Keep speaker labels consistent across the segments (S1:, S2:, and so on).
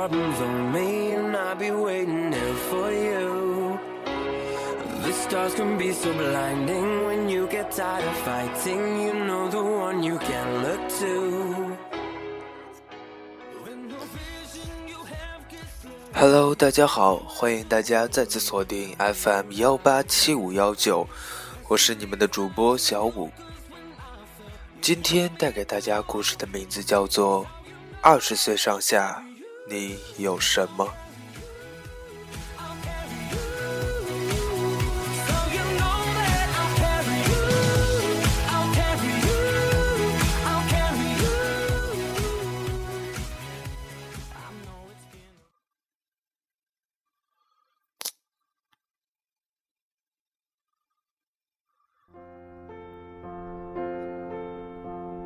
S1: problems on me, and I'll be waiting there for you. The stars can be so blinding when you get tired of fighting. You know the one you can look to. When the vision you have gets low.
S2: Hello，大家好，欢迎大家再次锁定 FM 幺八七五幺九，我是你们的主播小五。今天带给大家故事的名字叫做《二十岁上下，你有什么？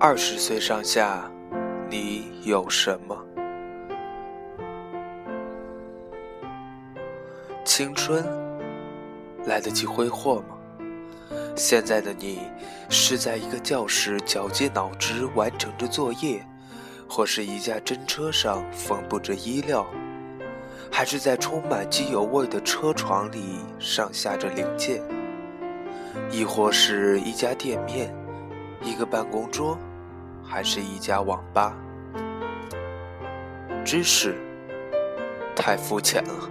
S2: 二十岁上下你有什么？青春来得及挥霍吗？现在的你是在一个教室绞尽脑汁完成着作业，或是一架真车上缝补着衣料，还是在充满机油味的车床里上下着零件，亦或是一家店面、一个办公桌，还是一家网吧？知识太肤浅了，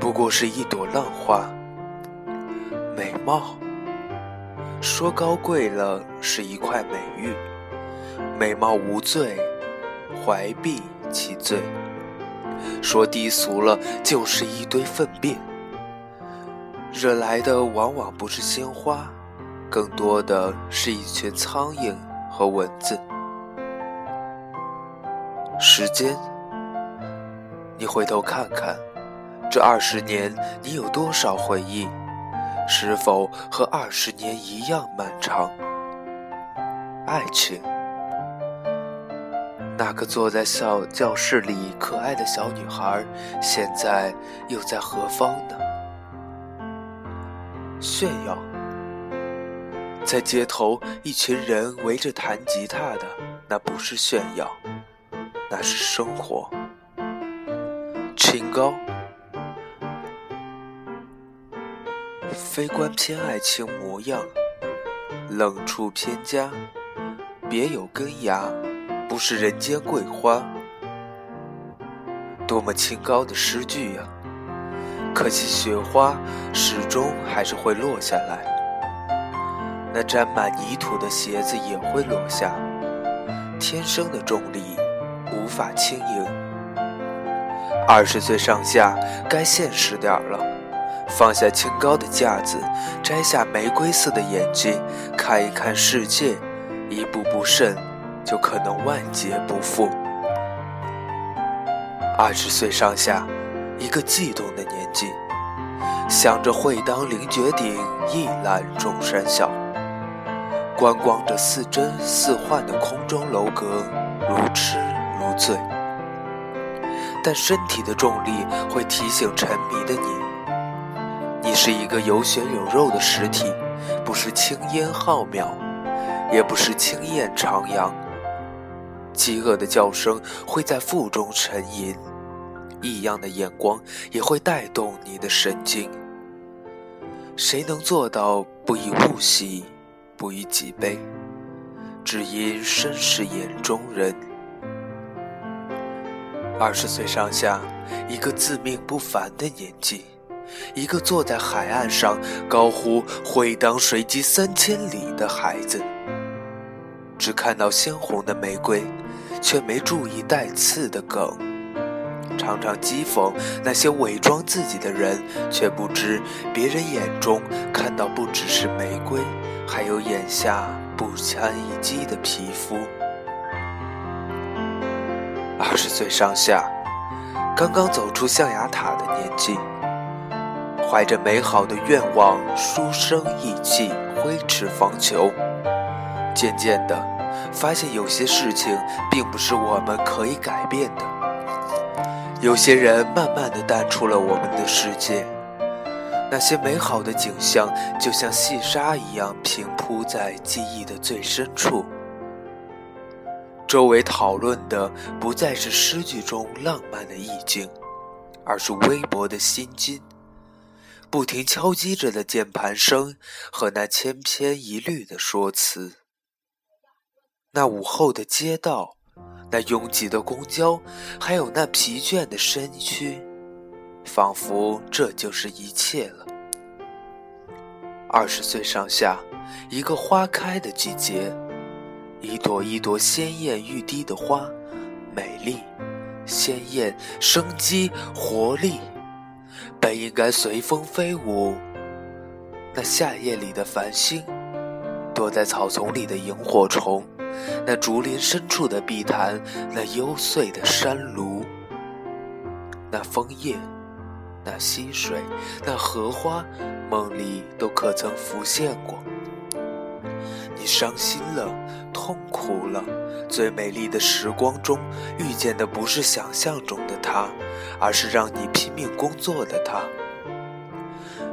S2: 不过是一朵浪花。美貌说高贵了是一块美玉，美貌无罪，怀璧其罪；说低俗了就是一堆粪便。惹来的往往不是鲜花，更多的是一群苍蝇和蚊子。时间，你回头看看，这二十年你有多少回忆？是否和二十年一样漫长？爱情，那个坐在小教室里可爱的小女孩，现在又在何方呢？炫耀，在街头，一群人围着弹吉他的，那不是炫耀，那是生活。清高，非观偏爱卿模样，冷处偏家，别有根芽，不是人间桂花。多么清高的诗句呀！可惜雪花始终还是会落下来，那沾满泥土的鞋子也会落下。天生的重力无法轻盈。二十岁上下，该现实点儿了，放下清高的架子，摘下玫瑰色的眼睛，看一看世界，一步步慎，就可能万劫不复。二十岁上下，一个悸动的年纪，想着会当凌绝顶，一览众山小。观光着似真似幻的空中楼阁，如痴如醉。但身体的重力会提醒沉迷的，你是一个有血有肉的实体，不是青烟浩渺，也不是青雁徜徉。饥饿的叫声会在腹中沉吟，异样的眼光也会带动你的神经。谁能做到不以物喜？不以己悲，只因身是眼中人。二十岁上下，一个自命不凡的年纪，一个坐在海岸上高呼“会当水击三千里”的孩子，只看到鲜红的玫瑰，却没注意带刺的梗。常常讥讽那些伪装自己的人，却不知别人眼中看到不只是玫瑰，还有眼下不堪一击的皮肤。二十岁上下，刚刚走出象牙塔的年纪，怀着美好的愿望，书生意气，挥斥方遒。渐渐的，发现有些事情并不是我们可以改变的。有些人慢慢的淡出了我们的世界，那些美好的景象就像细沙一样平铺在记忆的最深处。周围讨论的不再是诗句中浪漫的意境，而是微薄的心经，不停敲击着的键盘声和那千篇一律的说辞。那午后的街道，那拥挤的公交，还有那疲倦的身躯，仿佛这就是一切了。二十岁上下，一个花开的季节。一朵一朵鲜艳欲滴的花，美丽、鲜艳、生机、活力，本应该随风飞舞。那夏夜里的繁星，躲在草丛里的萤火虫，那竹林深处的碧潭，那幽邃的山庐，那枫叶，那溪水，那荷花，梦里都可曾浮现过。你伤心了，痛苦了，最美丽的时光中遇见的不是想象中的他，而是让你拼命工作的他。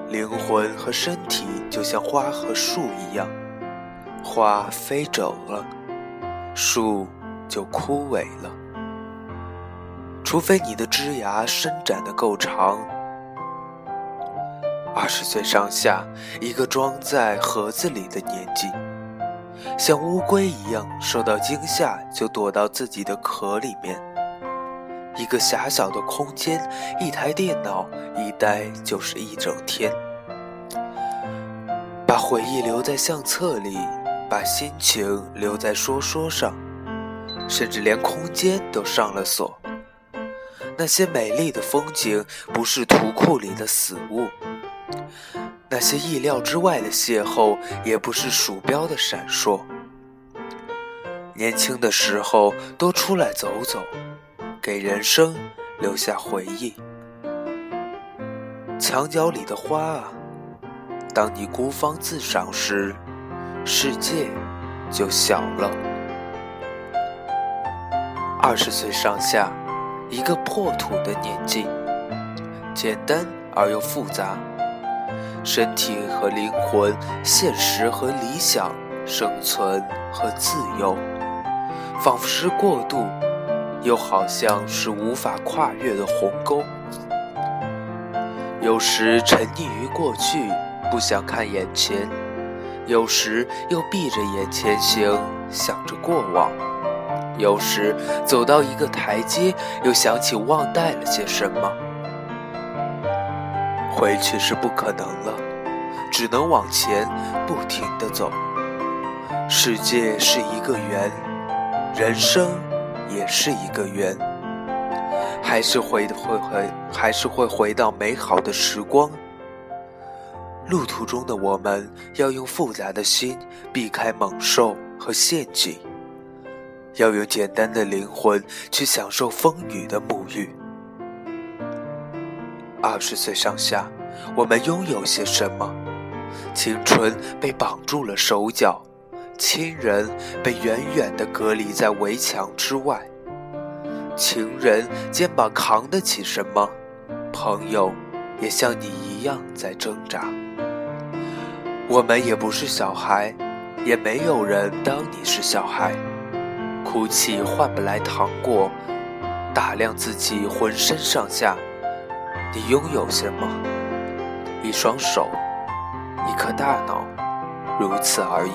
S2: 灵魂和身体就像花和树一样，花飞走了，树就枯萎了。除非你的枝芽伸展的够长。二十岁上下，一个装在盒子里的年纪。像乌龟一样，受到惊吓就躲到自己的壳里面。一个狭小的空间，一台电脑，一待就是一整天。把回忆留在相册里，把心情留在说说上，甚至连空间都上了锁。那些美丽的风景，不是图库里的死物。那些意料之外的邂逅，也不是鼠标的闪烁。年轻的时候，多出来走走，给人生留下回忆。墙角里的花啊，当你孤芳自赏时，世界就小了。二十岁上下，一个破土的年纪，简单而又复杂。身体和灵魂，现实和理想，生存和自由，仿佛是过渡，又好像是无法跨越的鸿沟。有时沉溺于过去，不想看眼前；有时又闭着眼前行，想着过往；有时走到一个台阶，又想起忘带了些什么。回去是不可能了，只能往前不停地走。世界是一个圆，人生也是一个圆，还是会会回，还是会回到美好的时光。路途中的我们要用复杂的心避开猛兽和陷阱，要用简单的灵魂去享受风雨的沐浴。二十岁上下，我们拥有些什么？青春被绑住了手脚，亲人被远远地隔离在围墙之外。情人肩膀扛得起什么？朋友也像你一样在挣扎。我们也不是小孩，也没有人当你是小孩。哭泣换不来糖果，打量自己浑身上下。你拥有什么？一双手，一颗大脑，如此而已。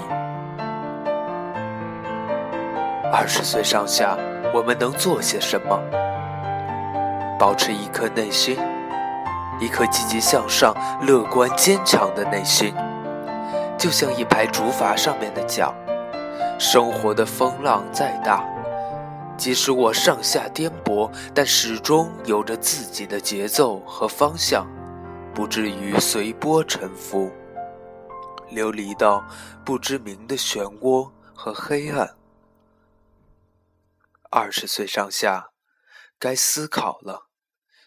S2: 二十岁上下，我们能做些什么？保持一颗内心，一颗积极向上、乐观坚强的内心，就像一排竹筏上面的桨。生活的风浪再大。即使我上下颠簸，但始终有着自己的节奏和方向，不至于随波沉浮，流离到不知名的漩涡和黑暗。二十岁上下，该思考了，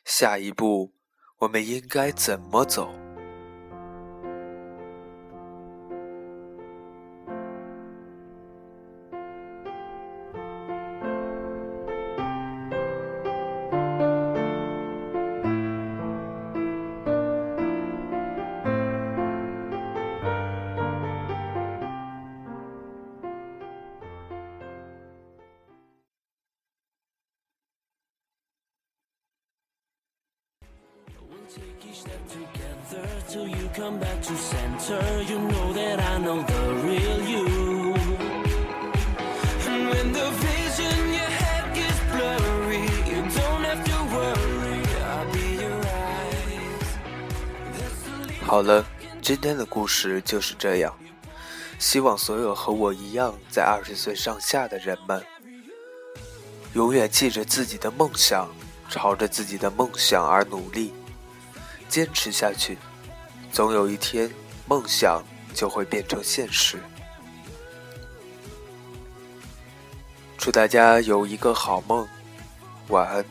S2: 下一步我们应该怎么走？好了，今天的故事就是这样。希望所有和我一样在二十岁上下的人们，永远记着自己的梦想，朝着自己的梦想而努力，坚持下去，总有一天梦想就会变成现实。祝大家有一个好梦，晚安。